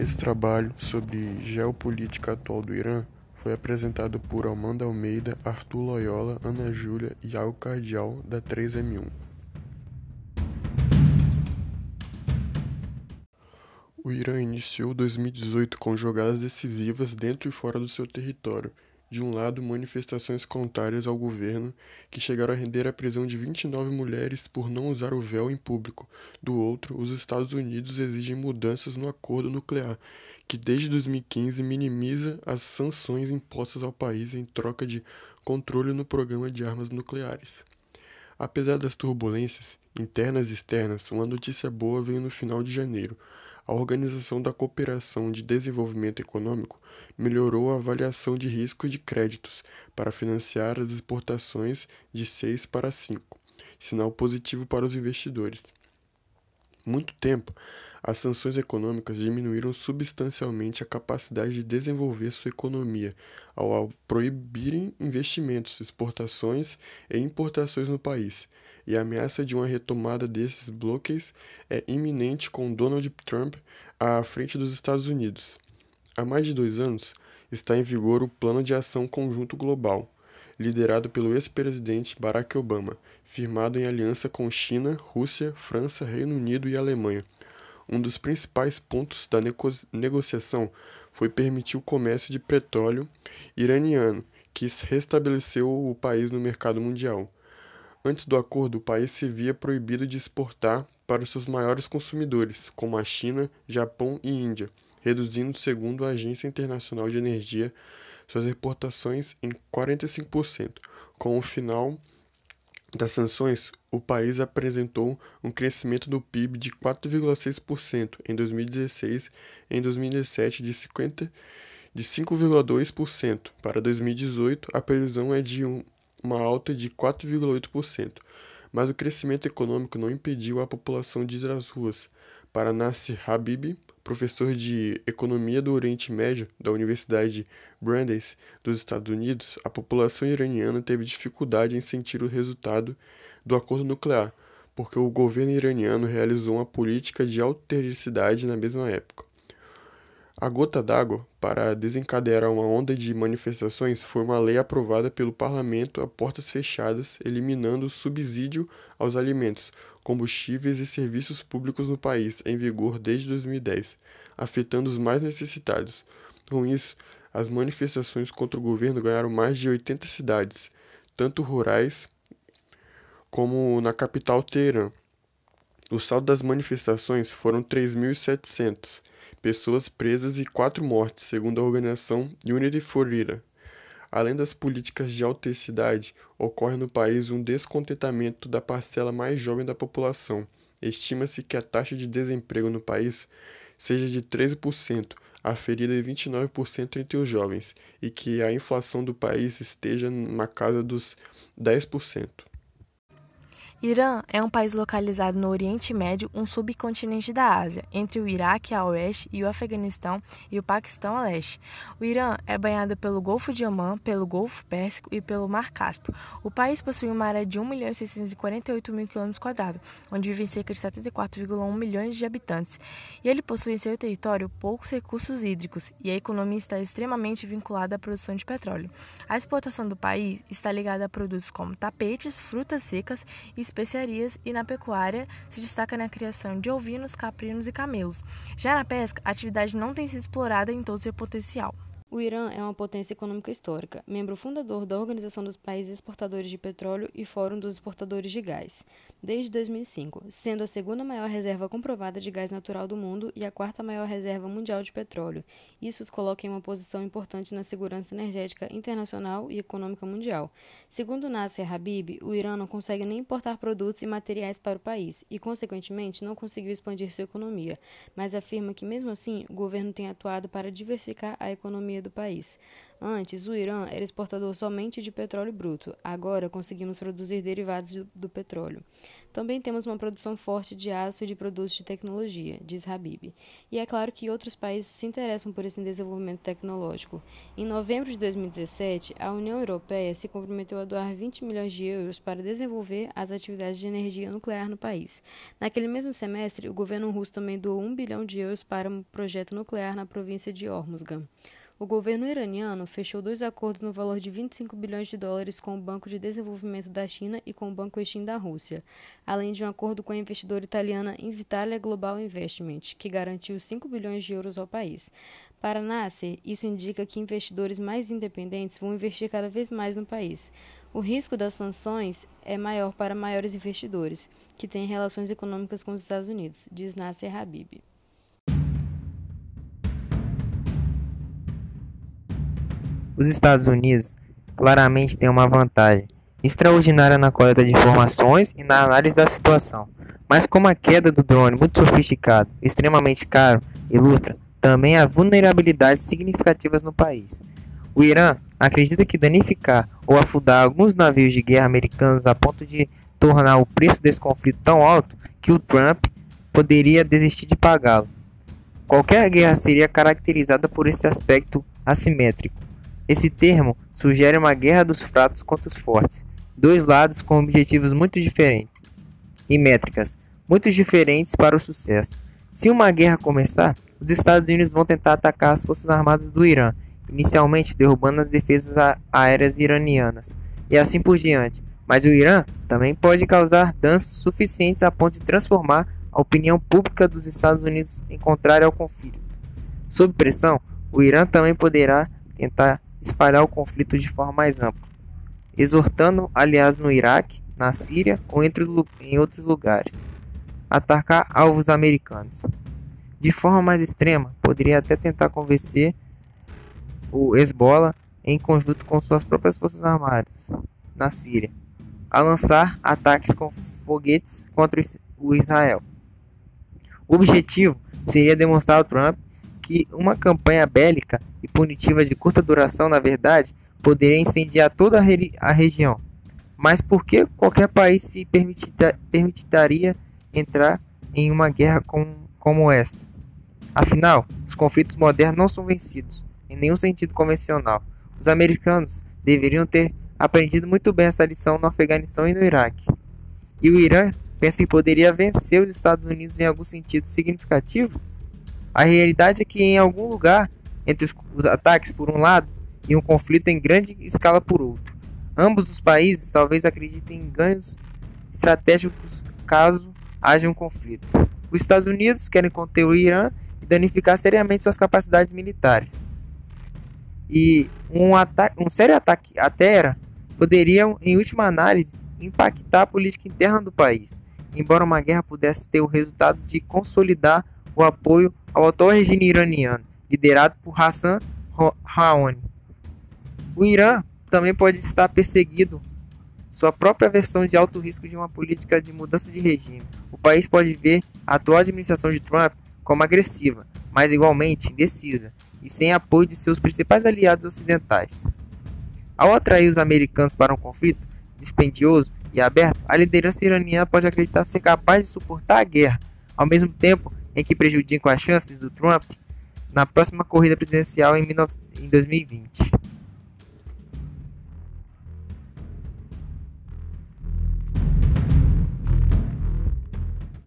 Esse trabalho sobre geopolítica atual do Irã foi apresentado por Amanda Almeida, Arthur Loyola, Ana Júlia e Iago Cardial, da 3M1. O Irã iniciou 2018 com jogadas decisivas dentro e fora do seu território. De um lado, manifestações contrárias ao governo, que chegaram a render a prisão de 29 mulheres por não usar o véu em público. Do outro, os Estados Unidos exigem mudanças no acordo nuclear, que desde 2015 minimiza as sanções impostas ao país em troca de controle no programa de armas nucleares. Apesar das turbulências internas e externas, uma notícia boa veio no final de janeiro. A Organização da Cooperação de Desenvolvimento Econômico melhorou a avaliação de risco de créditos para financiar as exportações de 6 para 5, sinal positivo para os investidores. Muito tempo, as sanções econômicas diminuíram substancialmente a capacidade de desenvolver sua economia ao proibirem investimentos, exportações e importações no país e a ameaça de uma retomada desses bloqueios é iminente com Donald Trump à frente dos Estados Unidos. Há mais de dois anos está em vigor o Plano de Ação Conjunto Global, liderado pelo ex-presidente Barack Obama, firmado em aliança com China, Rússia, França, Reino Unido e Alemanha. Um dos principais pontos da negociação foi permitir o comércio de petróleo iraniano, que restabeleceu o país no mercado mundial. Antes do acordo, o país se via proibido de exportar para os seus maiores consumidores, como a China, Japão e Índia, reduzindo, segundo a Agência Internacional de Energia, suas exportações em 45%. Com o final das sanções, o país apresentou um crescimento do PIB de 4,6% em 2016 e em 2017 de 50 de 5,2%. Para 2018, a previsão é de um uma alta de 4,8%, mas o crescimento econômico não impediu a população de ir às ruas. Para Nasser Habib, professor de Economia do Oriente Médio da Universidade Brandeis dos Estados Unidos, a população iraniana teve dificuldade em sentir o resultado do acordo nuclear, porque o governo iraniano realizou uma política de autericidade na mesma época. A gota d'água para desencadear uma onda de manifestações foi uma lei aprovada pelo parlamento a portas fechadas, eliminando o subsídio aos alimentos, combustíveis e serviços públicos no país, em vigor desde 2010, afetando os mais necessitados. Com isso, as manifestações contra o governo ganharam mais de 80 cidades, tanto rurais como na capital Teherã. O saldo das manifestações foram 3.700 pessoas presas e quatro mortes, segundo a organização Unity for Ira. Além das políticas de autenticidade, ocorre no país um descontentamento da parcela mais jovem da população. Estima-se que a taxa de desemprego no país seja de 13%, aferida em 29% entre os jovens, e que a inflação do país esteja na casa dos 10%. Irã é um país localizado no Oriente Médio, um subcontinente da Ásia, entre o Iraque a oeste e o Afeganistão e o Paquistão a leste. O Irã é banhado pelo Golfo de Omã, pelo Golfo Pérsico e pelo Mar Cáspio. O país possui uma área de 1.648.000 mil km, onde vivem cerca de 74,1 milhões de habitantes. E ele possui em seu território poucos recursos hídricos e a economia está extremamente vinculada à produção de petróleo. A exportação do país está ligada a produtos como tapetes, frutas secas e especiarias e na pecuária se destaca na criação de ovinos, caprinos e camelos. Já na pesca, a atividade não tem sido explorada em todo seu potencial. O Irã é uma potência econômica histórica, membro fundador da Organização dos Países Exportadores de Petróleo e Fórum dos Exportadores de Gás, desde 2005, sendo a segunda maior reserva comprovada de gás natural do mundo e a quarta maior reserva mundial de petróleo. Isso os coloca em uma posição importante na segurança energética internacional e econômica mundial. Segundo Nasser Habib, o Irã não consegue nem importar produtos e materiais para o país e, consequentemente, não conseguiu expandir sua economia, mas afirma que, mesmo assim, o governo tem atuado para diversificar a economia economia do país. Antes, o Irã era exportador somente de petróleo bruto. Agora, conseguimos produzir derivados do, do, petróleo. Também temos uma produção forte de aço e de produtos de tecnologia, diz Habib. E é claro que outros países se interessam por esse desenvolvimento tecnológico. Em novembro de 2017, a União Europeia se comprometeu a doar 20 milhões de euros para desenvolver as atividades de energia nuclear no país. Naquele mesmo semestre, o governo russo também doou 1 bilhão de euros para um projeto nuclear na província de Hormuzgan. O governo iraniano fechou dois acordos no valor de 25 bilhões de dólares com o Banco de Desenvolvimento da China e com o Banco Exim da Rússia, além de um acordo com a investidora italiana Invitalia Global Investment, que garantiu 5 bilhões de euros ao país. Para Nasser, isso indica que investidores mais independentes vão investir cada vez mais no país. O risco das sanções é maior para maiores investidores, que têm relações econômicas com os Estados Unidos, diz Nasser Habib. Os Estados Unidos claramente têm uma vantagem extraordinária na coleta de informações e na análise da situação. Mas como a queda do drone muito sofisticado, extremamente caro, ilustra também há vulnerabilidades significativas no país. O Irã acredita que danificar ou afundar alguns navios de guerra americanos a ponto de tornar o preço desse conflito tão alto que o Trump poderia desistir de pagá-lo. Qualquer guerra seria caracterizada por esse aspecto assimétrico. Esse termo sugere uma guerra dos fracos contra os fortes, dois lados com objetivos muito diferentes e métricas muito diferentes para o sucesso. Se uma guerra começar, os Estados Unidos vão tentar atacar as forças armadas do Irã, inicialmente derrubando as defesas aéreas iranianas, e assim por diante. Mas o Irã também pode causar danos suficientes a ponto de transformar a opinião pública dos Estados Unidos em contrária ao conflito. Sob pressão, o Irã também poderá tentar espalhar o conflito de forma mais ampla, exortando aliás no Iraque, na Síria ou entre, em outros lugares, atacar alvos americanos. De forma mais extrema, poderia até tentar convencer o Hezbollah, em conjunto com suas próprias forças armadas na Síria, a lançar ataques com foguetes contra o Israel. O objetivo seria demonstrar ao Trump que uma campanha bélica e punitiva de curta duração, na verdade, poderia incendiar toda a, a região. Mas por que qualquer país se permitiria entrar em uma guerra com, como essa? Afinal, os conflitos modernos não são vencidos, em nenhum sentido convencional. Os americanos deveriam ter aprendido muito bem essa lição no Afeganistão e no Iraque. E o Irã pensa que poderia vencer os Estados Unidos em algum sentido significativo? A realidade é que em algum lugar entre os, ataques por um lado e um conflito em grande escala por outro, ambos os países talvez acreditem em ganhos estratégicos caso haja um conflito. Os Estados Unidos querem conter o Irã e danificar seriamente suas capacidades militares. E um, um sério ataque à Terra poderia, em última análise, impactar a política interna do país, embora uma guerra pudesse ter o resultado de consolidar o apoio ao atual regime iraniano, liderado por Hassan Rouhani. O Irã também pode estar perseguindo sua própria versão de alto risco de uma política de mudança de regime. O país pode ver a atual administração de Trump como agressiva, mas igualmente indecisa e sem apoio de seus principais aliados ocidentais. Ao atrair os americanos para um conflito dispendioso e aberto, a liderança iraniana pode acreditar ser capaz de suportar a guerra, ao mesmo tempo em que prejudicam as chances do Trump na próxima corrida presidencial em 2020.